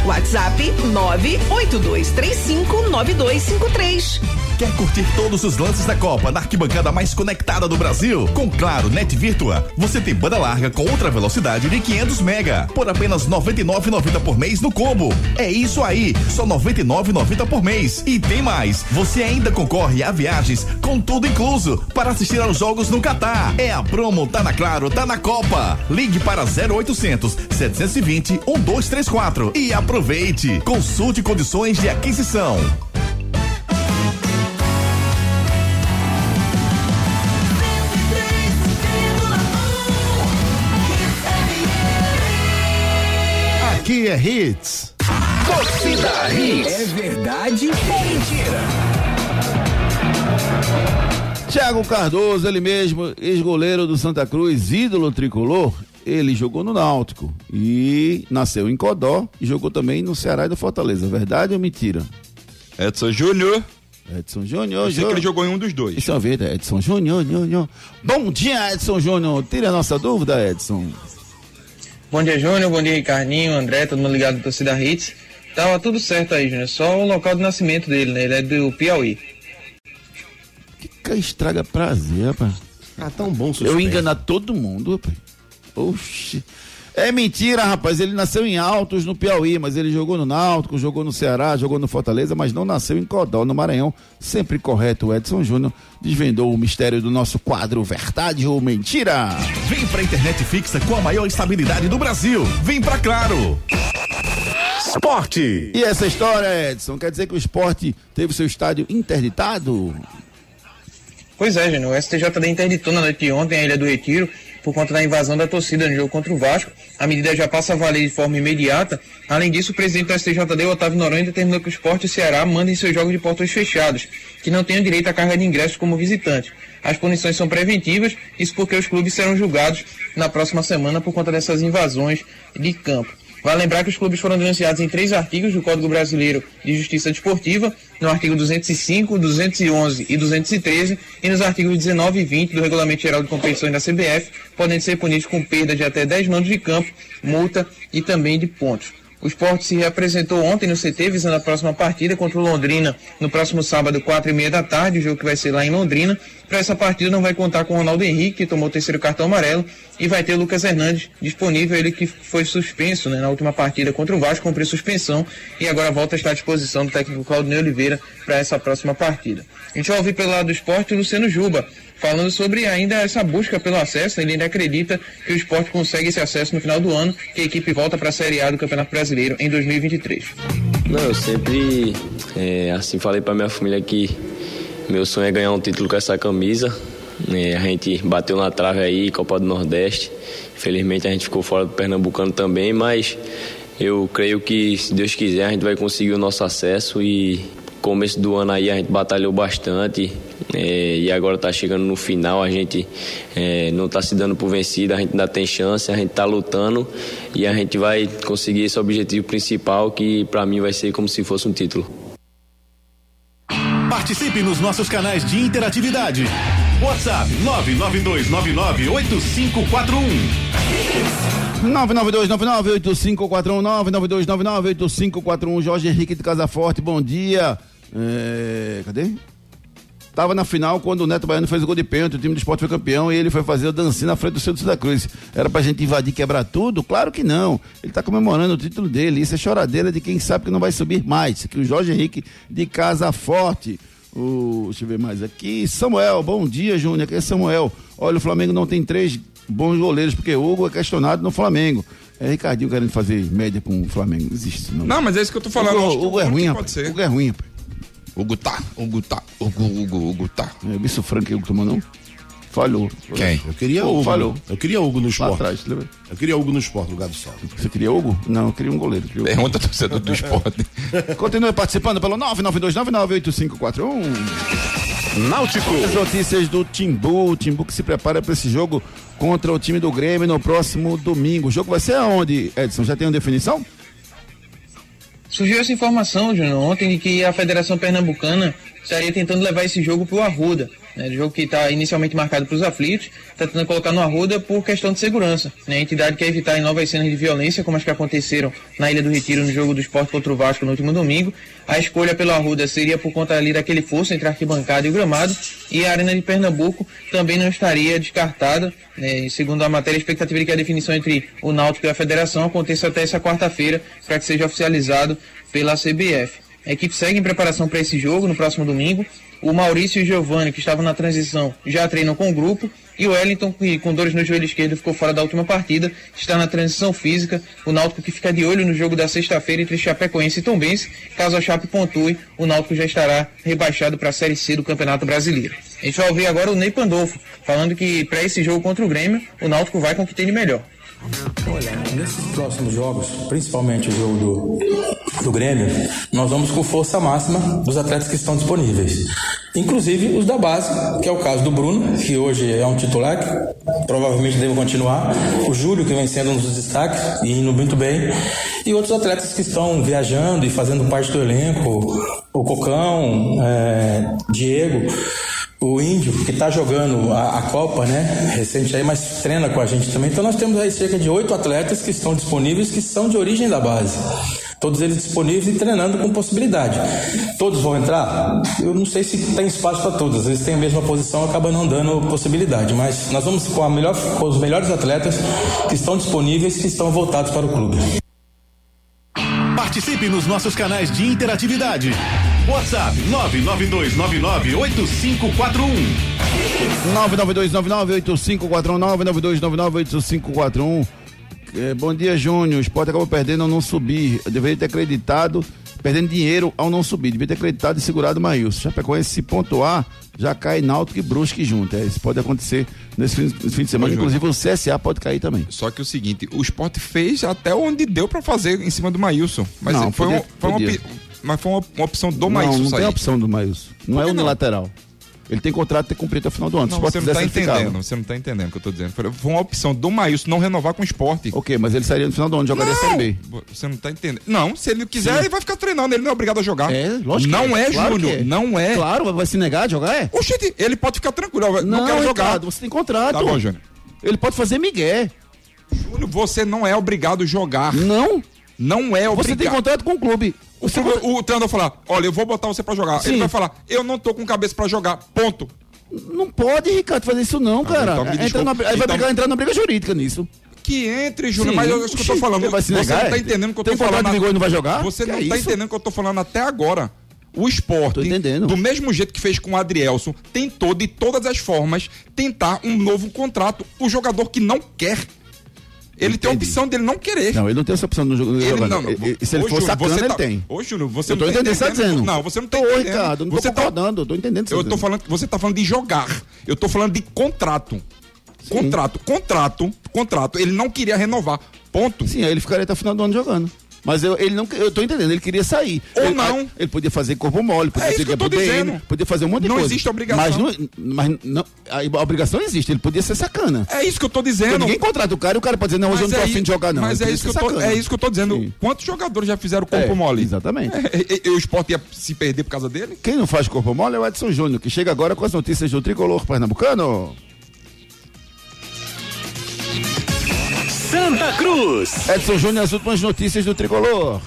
WhatsApp 982359253. Quer curtir todos os lances da Copa na arquibancada mais conectada do Brasil? Com Claro Net Virtua, você tem banda larga com ultra velocidade de 500 mega por apenas 99,90 por mês no combo. É isso aí, só 99,90 por mês. E tem mais, você ainda concorre a viagens com tudo incluso para assistir aos jogos no Catar. É a promo tá na Claro, tá na Copa. Ligue para 0800 720 1234 e aproveite. Consulte condições de aquisição. Aqui é Hits. Torcida Hits. É verdade ou mentira? Thiago Cardoso, ele mesmo, ex-goleiro do Santa Cruz, ídolo tricolor, ele jogou no Náutico e nasceu em Codó e jogou também no Ceará e no Fortaleza. Verdade ou mentira? Edson Júnior. Edson Júnior. Eu sei que ele jogou em um dos dois. Isso é uma verdade, Edson Júnior, Júnior. Bom dia, Edson Júnior. Tira a nossa dúvida, Edson. Bom dia, Júnior. Bom dia, Ricardinho, André, todo mundo ligado no Torcida Hits. Tava tudo certo aí, Júnior. Só o local de nascimento dele, né? Ele é do Piauí. Que estraga prazer, rapaz. Ah, tão bom, Eu enganar todo mundo, rapaz. Oxi. É mentira, rapaz. Ele nasceu em Altos, no Piauí, mas ele jogou no Náutico, jogou no Ceará, jogou no Fortaleza, mas não nasceu em Codó, no Maranhão. Sempre correto, o Edson Júnior desvendou o mistério do nosso quadro Verdade ou Mentira. Vem pra internet fixa com a maior estabilidade do Brasil. Vem pra Claro. Esporte. E essa história, Edson, quer dizer que o esporte teve seu estádio interditado? Pois é, Júnior. O STJD interditou na noite de ontem a Ilha do Retiro por conta da invasão da torcida no jogo contra o Vasco. A medida já passa a valer de forma imediata. Além disso, o presidente do STJD, Otávio Noronha, determinou que o esporte e o Ceará mandem seus jogos de portões fechados, que não tenham direito à carga de ingressos como visitante. As punições são preventivas, isso porque os clubes serão julgados na próxima semana por conta dessas invasões de campo. Vale lembrar que os clubes foram denunciados em três artigos do Código Brasileiro de Justiça Desportiva, no artigo 205, 211 e 213, e nos artigos 19 e 20 do Regulamento Geral de Competições da CBF, podem ser punidos com perda de até 10 mandos de campo, multa e também de pontos. O esporte se reapresentou ontem no CT, visando a próxima partida contra o Londrina, no próximo sábado, quatro e meia da tarde, o jogo que vai ser lá em Londrina. Para essa partida não vai contar com o Ronaldo Henrique, que tomou o terceiro cartão amarelo, e vai ter o Lucas Hernandes disponível, ele que foi suspenso né, na última partida contra o Vasco, cumpriu suspensão, e agora volta a estar à disposição do técnico Claudio Oliveira para essa próxima partida. A gente vai ouvir pelo lado do esporte o Luciano Juba, falando sobre ainda essa busca pelo acesso. Ele ainda acredita que o esporte consegue esse acesso no final do ano, que a equipe volta para a Série A do Campeonato Brasileiro em 2023. Não, eu sempre é, assim falei para minha família que meu sonho é ganhar um título com essa camisa. É, a gente bateu na trave aí, Copa do Nordeste. Infelizmente a gente ficou fora do Pernambucano também, mas eu creio que se Deus quiser a gente vai conseguir o nosso acesso e começo do ano aí a gente batalhou bastante é, e agora está chegando no final, a gente é, não está se dando por vencido, a gente ainda tem chance, a gente está lutando e a gente vai conseguir esse objetivo principal que para mim vai ser como se fosse um título. Participe nos nossos canais de interatividade. WhatsApp 992998541. 992998541 Jorge Henrique de Casaforte, bom dia. É, cadê? Tava na final quando o Neto Baiano fez o gol de pênalti, o time do esporte foi campeão e ele foi fazer a dancinha na frente do Santos da Cruz. Era pra gente invadir, quebrar tudo? Claro que não. Ele tá comemorando o título dele. Isso é choradeira de quem sabe que não vai subir mais. Aqui o Jorge Henrique de Casa Forte. O, deixa eu ver mais aqui. Samuel, bom dia, Júnior. Aqui é Samuel. Olha, o Flamengo não tem três bons goleiros, porque Hugo é questionado no Flamengo. É Ricardinho querendo fazer média com o Flamengo. Não existe não. Não, mas é isso que eu tô falando. Hugo, que Hugo é pode ruim, ser. rapaz. Hugo é ruim, rapaz. Hugo tá, Hugo tá, Hugo, Hugo, Hugo tá. É, visto Franco que Hugo tomou, não? Falhou. Quem? Eu queria Hugo Hugo. falhou. Eu queria Hugo no Lá esporte. atrás, lembra? Eu queria Hugo no esporte, no lugar do Saulo. Você queria Hugo? Não, eu queria um goleiro. Queria Hugo. Pergunta torcedor do esporte. [LAUGHS] Continue participando pelo 992998541. Náutico. As notícias do Timbu, o Timbu que se prepara para esse jogo contra o time do Grêmio no próximo domingo. O jogo vai ser aonde, Edson? Já tem uma definição? Surgiu essa informação, Júnior, ontem, de que a Federação Pernambucana estaria tentando levar esse jogo para o Arruda. Né, o jogo que está inicialmente marcado para os aflitos, está tentando colocar no Arruda por questão de segurança. Né, a entidade quer evitar novas cenas de violência, como as que aconteceram na Ilha do Retiro no jogo do esporte contra o Vasco no último domingo. A escolha pelo Arruda seria por conta ali daquele fosso entre a arquibancada e o gramado, e a Arena de Pernambuco também não estaria descartada. Né, segundo a matéria, a expectativa de que a definição entre o Náutico e a Federação aconteça até essa quarta-feira, para que seja oficializado pela CBF. A equipe segue em preparação para esse jogo no próximo domingo. O Maurício e o Giovanni, que estavam na transição, já treinam com o grupo. E o Wellington, que com dores no joelho esquerdo ficou fora da última partida, está na transição física. O Náutico que fica de olho no jogo da sexta-feira entre Chapecoense e Tombense. Caso a Chape pontue, o Náutico já estará rebaixado para a Série C do Campeonato Brasileiro. A gente vai ouvir agora o Ney Pandolfo, falando que para esse jogo contra o Grêmio, o Náutico vai com o que tem de melhor. Olha, nesses próximos jogos, principalmente o jogo do, do Grêmio, nós vamos com força máxima dos atletas que estão disponíveis. Inclusive os da base, que é o caso do Bruno, que hoje é um titular, que provavelmente deve continuar. O Júlio, que vem sendo um dos destaques e indo muito bem. E outros atletas que estão viajando e fazendo parte do elenco. O Cocão, é, Diego o Índio, que está jogando a, a, Copa, né? Recente aí, mas treina com a gente também. Então nós temos aí cerca de oito atletas que estão disponíveis, que são de origem da base. Todos eles disponíveis e treinando com possibilidade. Todos vão entrar? Eu não sei se tem espaço para todos. Às vezes tem a mesma posição, acaba não dando possibilidade. Mas nós vamos com, melhor, com os melhores atletas que estão disponíveis, que estão voltados para o clube. Participe nos nossos canais de interatividade. WhatsApp 992998541. 992998541 é, bom dia, Júnior. O esporte acabou perdendo ao não subir. Eu deveria ter acreditado, perdendo dinheiro ao não subir. Deveria ter acreditado e segurado o Maílson. Chapecoense se pontuar, já cai Náutico e Brusque junto. É, isso pode acontecer nesse fim, nesse fim de semana. Ô. Inclusive o CSA pode cair também. Só que o seguinte, o esporte fez até onde deu pra fazer em cima do Maílson. Mas Não, foi, podia- uma, foi uma mas foi uma, uma opção do não, Maílson não sair. tem opção do Maílson. Não é que não? unilateral. Ele tem contrato de ter cumprido até o final do ano. Não, você não tá ele ficava. entendendo, você não tá entendendo o que eu tô dizendo. Foi- uma opção do Maílson não renovar com o esporte. Ok, mas ele sairia no final do ano, jogaria a Série B. Você não tá entendendo. Não, se ele quiser, Sim. ele vai ficar treinando, ele não é obrigado a jogar. É, lógico Não é, Claro Júnior, é. não é. Claro, vai se negar a jogar, é? Oxente, ele pode ficar tranquilo, não, Não, quero jogar. Ricardo, você tem contrato. Tá bom, Júnior. Ele pode fazer migué. Júnior, você não é obrigado a jogar. Não. Não é obrigado. Você tem contrato com o clube. O, clube- o treinador falar, olha, eu vou botar você pra jogar. Sim. Ele vai falar, eu não tô com cabeça pra jogar. Ponto. Não pode, Ricardo, fazer isso não, cara. então Entra na, aí vai Então- entrar na briga jurídica nisso. Que entre, Júnior, mas é isso que eu tô falando. vai se você negar, não tá é? entendendo o que eu tô falando. de vigor não vai jogar? Você Que não é tá isso? entendendo o que eu tô falando até agora. O esporte, do mesmo jeito que fez com o Adrielson, tentou de todas as formas tentar um novo contrato. O jogador que não quer. Ele tem a opção dele não querer. Não, ele não tem essa opção no jogo. Ele não, não. E- Se ele for Júnior, sacana, você ele tá- tem. Ô, Júnior, você eu tô não tá entendendo o que você tá dizendo. Não, você não tá tô, entendendo. Ricardo, não Você tô tá- concordando, eu tô entendendo o que você Eu tá tô dizendo. falando, você tá falando de jogar. Eu tô falando de contrato. Contrato, contrato, contrato. Ele não queria renovar. Ponto. Sim, aí ele ficaria até o final do ano jogando. Mas eu, ele não, eu tô entendendo, ele queria sair. Ou ele, não. Ele podia fazer corpo mole, podia É ser dizendo. podia fazer um monte de Não coisa. existe obrigação. Mas, não, mas não, a obrigação existe, ele podia ser sacana. É isso que eu tô dizendo. Porque ninguém contrata o cara e o cara pode dizer, não, hoje eu não tô é afim de jogar, não. Mas é isso, que eu tô, sacana. é isso que eu tô dizendo. Quantos jogadores já fizeram corpo É, mole? Exatamente. E, e- e o esporte ia se perder por causa dele? Quem não faz corpo mole é o Edson Júnior, que chega agora com as notícias do tricolor pernambucano. Santa Cruz. Edson Júnior, as últimas notícias do tricolor.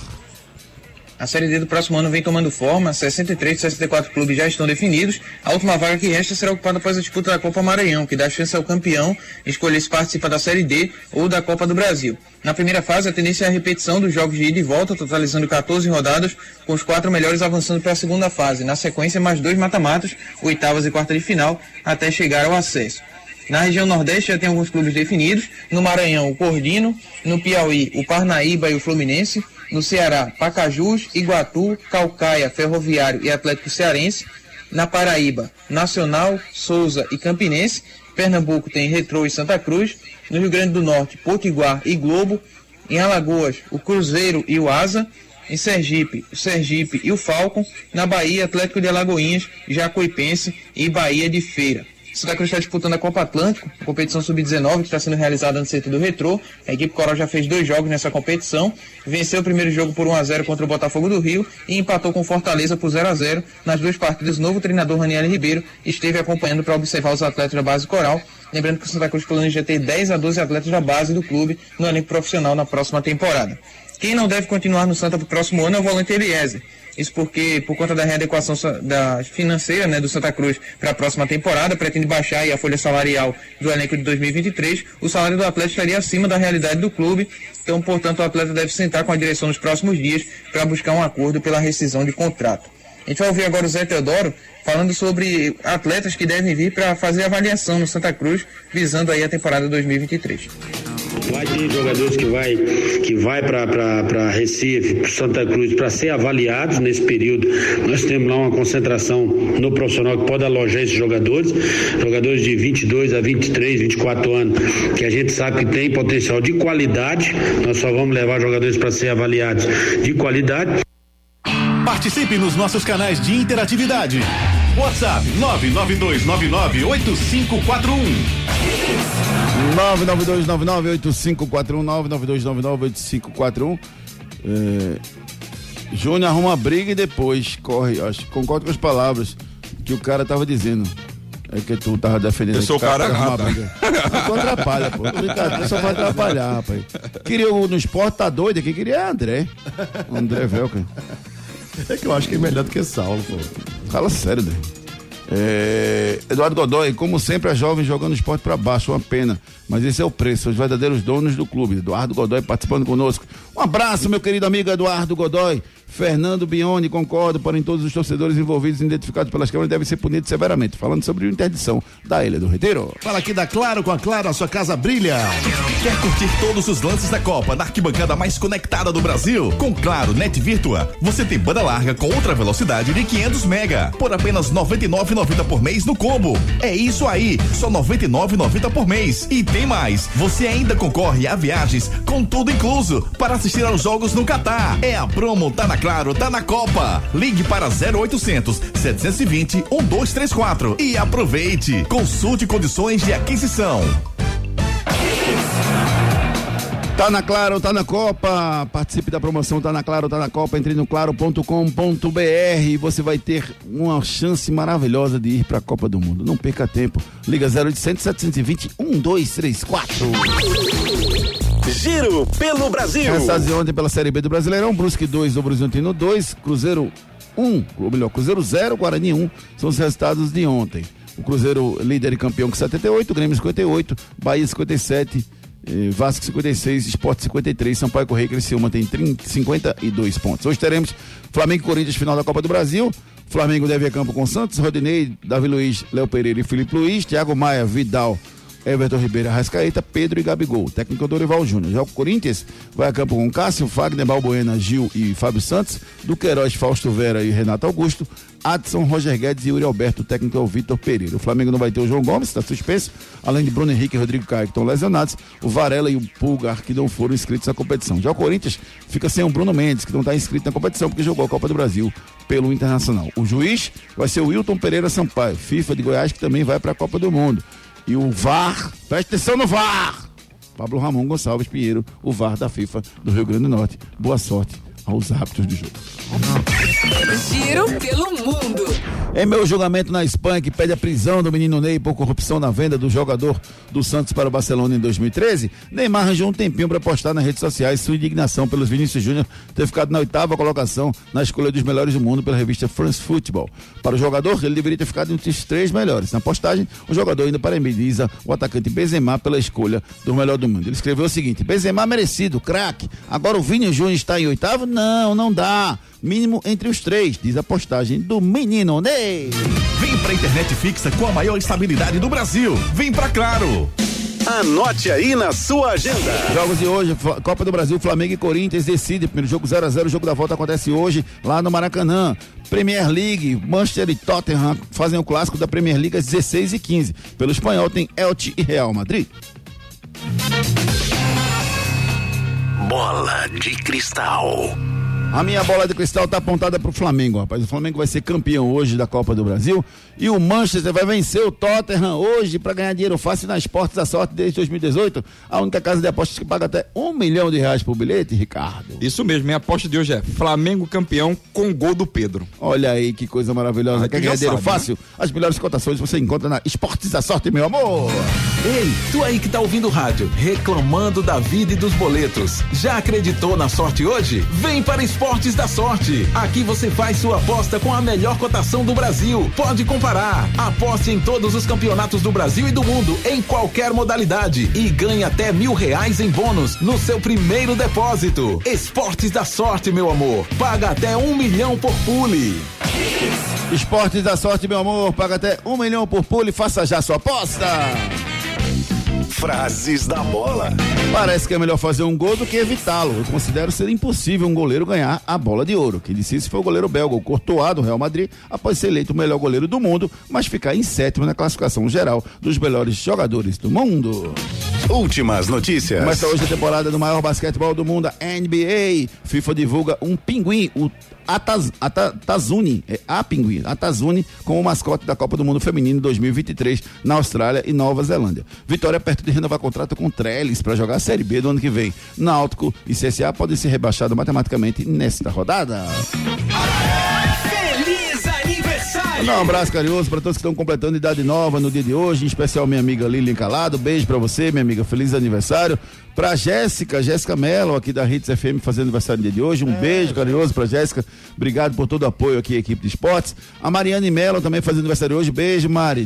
A Série D do próximo ano vem tomando forma, 63 de 64 clubes já estão definidos. A última vaga que resta será ocupada após a disputa da Copa Maranhão, que dá chance ao campeão escolher se participa da Série D ou da Copa do Brasil. Na primeira fase, a tendência é a repetição dos jogos de ida e volta, totalizando 14 rodadas, com os quatro melhores avançando para a segunda fase. Na sequência, mais dois mata-matas, oitavas e quarta de final, até chegar ao acesso. Na região Nordeste já tem alguns clubes definidos. No Maranhão, o Cordino. No Piauí, o Parnaíba e o Fluminense. No Ceará, Pacajus, Iguatu, Calcaia, Ferroviário e Atlético Cearense. Na Paraíba, Nacional, Souza e Campinense. Pernambuco tem Retrô e Santa Cruz. No Rio Grande do Norte, Potiguar e Globo. Em Alagoas, o Cruzeiro e o Asa. Em Sergipe, o Sergipe e o Falcon. Na Bahia, Atlético de Alagoinhas, Jacuipense e Bahia de Feira. Santa Cruz está disputando a Copa Atlântico, competição sub-19 que está sendo realizada no CT do Retrô. A equipe Coral já fez dois jogos nessa competição, venceu o primeiro jogo por 1 a 0 contra o Botafogo do Rio e empatou com Fortaleza por 0 a 0 Nas duas partidas, o novo treinador Raniel Ribeiro esteve acompanhando para observar os atletas da base Coral. Lembrando que o Santa Cruz planeja ter 10 a 12 atletas da base do clube no elenco profissional na próxima temporada. Quem não deve continuar no Santa para o próximo ano é o volante Eliezer. Isso porque, por conta da readequação da financeira né, do Santa Cruz para a próxima temporada, pretende baixar a folha salarial do elenco de 2023. O salário do atleta estaria acima da realidade do clube. Então, portanto, o atleta deve sentar com a direção nos próximos dias para buscar um acordo pela rescisão de contrato. A gente vai ouvir agora o Zé Teodoro falando sobre atletas que devem vir para fazer avaliação no Santa Cruz, visando aí a temporada 2023. Vai ter jogadores que vai que vai para Recife, pro Santa Cruz, para ser avaliados nesse período. Nós temos lá uma concentração no profissional que pode alojar esses jogadores, jogadores de 22 a 23, 24 anos, que a gente sabe que tem potencial de qualidade. Nós só vamos levar jogadores para ser avaliados de qualidade. Participe nos nossos canais de interatividade. WhatsApp 992998541. 992998541 é, Júnior arruma briga e depois corre. Acho, concordo com as palavras que o cara tava dizendo. É que tu tava defendendo. Eu sou o cara rata. briga. Não, atrapalha, pô. Brincadeira, só vai atrapalhar, rapaz. Queria o no esporte, tá doido aqui, queria é André. André Velker. É que eu acho que é melhor do que Saulo, pô. Fala sério, Dê. É, Eduardo Godoy, como sempre, a jovem jogando esporte para baixo, uma pena. Mas esse é o preço, os verdadeiros donos do clube. Eduardo Godoy participando conosco. Um abraço, meu querido amigo Eduardo Godoy. Fernando Bione, concordo, porém todos os torcedores envolvidos e identificados pelas câmeras devem ser punidos severamente. Falando sobre a interdição da Ilha do Retiro. Fala aqui da Claro com a Claro, a sua casa brilha. Quer curtir todos os lances da Copa na arquibancada mais conectada do Brasil? Com Claro Net Virtua, você tem banda larga com outra velocidade de 500 mega por apenas R$ 99,90 por mês no combo. É isso aí, só R$ 99,90 por mês. E tem mais, você ainda concorre a viagens com tudo incluso para assistir aos jogos no Catar. É a promo Tá na Claro, tá na Copa. Ligue para 0800 720 1234 e aproveite. Consulte condições de aquisição. Tá na Claro, tá na Copa. Participe da promoção Tá na Claro, tá na Copa. Entre no claro.com.br e você vai ter uma chance maravilhosa de ir para a Copa do Mundo. Não perca tempo. Liga 0800 720 1234. Giro pelo Brasil. Resultados de ontem pela Série B do Brasileirão. Brusque 2, Novo Horizontino 2, Cruzeiro 1, ou melhor, Cruzeiro 0, Guarani 1. São os resultados de ontem. O Cruzeiro líder e campeão com 78, Grêmio 58, Bahia 57, eh, Vasco 56, Sport 53, Sampaio Correia e Criciúma tem 30, 52 pontos. Hoje teremos Flamengo e Corinthians final da Copa do Brasil. Flamengo deve a campo com Santos, Rodinei, Davi Luiz, Léo Pereira e Felipe Luiz, Thiago Maia, Vidal, Everton Ribeiro, Arrascaeta, Pedro e Gabigol. Técnico Dorival Júnior. Já o Corinthians vai a campo com Cássio, Fagner, Balbuena, Gil e Fábio Santos, Duqueiroz, Fausto Vera e Renato Augusto, Adson, Roger Guedes e Yuri Alberto. O técnico é o Vitor Pereira. O Flamengo não vai ter o João Gomes, está suspenso, além de Bruno Henrique e Rodrigo Caio, que estão lesionados, o Varela e o Pulgar, que não foram inscritos na competição. Já o Corinthians fica sem o Bruno Mendes, que não está inscrito na competição, porque jogou a Copa do Brasil pelo Internacional. O juiz vai ser o Wilton Pereira Sampaio, FIFA de Goiás, que também vai para a Copa do Mundo. E o VAR, presta atenção no VAR! Pablo Ramon Gonçalves Pinheiro, o VAR da FIFA do Rio Grande do Norte. Boa sorte aos árbitros de jogo. Giro pelo mundo. Em meu julgamento na Espanha, que pede a prisão do menino Ney por corrupção na venda do jogador do Santos para o Barcelona em 2013, Neymar arranjou um tempinho para postar nas redes sociais sua indignação pelos Vinícius Júnior ter ficado na oitava colocação na escolha dos melhores do mundo pela revista France Football. Para o jogador, ele deveria ter ficado entre os três melhores. Na postagem, o jogador ainda parabeniza o atacante Benzema pela escolha do melhor do mundo. Ele escreveu o seguinte: Benzema merecido, craque. Agora o Vini Júnior está em oitavo? Não, não dá. Mínimo entre os três, diz a postagem do menino Ney. Vem pra internet fixa com a maior estabilidade do Brasil. Vem pra Claro. Anote aí na sua agenda. Jogos de hoje, Copa do Brasil, Flamengo e Corinthians decide. Primeiro jogo 0 a 0 o jogo da volta acontece hoje lá no Maracanã. Premier League, Manchester e Tottenham fazem o clássico da Premier League às 16 e 15 Pelo espanhol tem Elche e Real Madrid. Bola de cristal. A minha bola de cristal tá apontada pro Flamengo, rapaz. O Flamengo vai ser campeão hoje da Copa do Brasil e o Manchester vai vencer o Tottenham hoje para ganhar dinheiro fácil nas portas da sorte desde 2018. A única casa de apostas que paga até um milhão de reais por bilhete, Ricardo. Isso mesmo, minha aposta de hoje é Flamengo campeão com gol do Pedro. Olha aí que coisa maravilhosa. Ah, Quer ganhar dinheiro sabe, né? fácil? As melhores cotações você encontra na Esportes da Sorte, meu amor. Ei, tu aí que tá ouvindo o rádio, reclamando da vida e dos boletos. Já acreditou na sorte hoje? Vem para Esportes da Sorte. Aqui você faz sua aposta com a melhor cotação do Brasil. Pode comparar. Aposte em todos os campeonatos do Brasil e do mundo, em qualquer modalidade. E ganhe até mil reais em bônus no seu primeiro depósito. Esportes da Sorte, meu amor. Paga até um milhão por pule. Esportes da Sorte, meu amor. Paga até um milhão por pulo e faça já sua aposta. Frases da bola. Parece que é melhor fazer um gol do que evitá-lo. Eu considero ser impossível um goleiro ganhar a bola de ouro. Quem disse isso foi o goleiro belga, o Courtois, do Real Madrid, após ser eleito o melhor goleiro do mundo, mas ficar em sétimo na classificação geral dos melhores jogadores do mundo. Últimas notícias. Começa hoje a temporada do maior basquetebol do mundo, a NBA. FIFA divulga um pinguim, o Ataz, Ata- Tazuni, é a pinguim, a Tazuni, como mascote da Copa do Mundo Feminino 2023 na Austrália e Nova Zelândia. Vitória perto de renovar contrato com Trellis para jogar a Série B do ano que vem. Náutico e CSA podem ser rebaixados matematicamente nesta rodada. Aniversário! Mandar um abraço carinhoso para todos que estão completando idade nova no dia de hoje, em especial minha amiga Lilian Calado. Beijo para você, minha amiga. Feliz aniversário. Pra Jéssica, Jéssica Mello, aqui da Hits FM, fazendo aniversário no dia de hoje. Um beijo carinhoso pra Jéssica. Obrigado por todo o apoio aqui, equipe de esportes. A Mariane Mello também fazendo aniversário hoje. Beijo, Mari.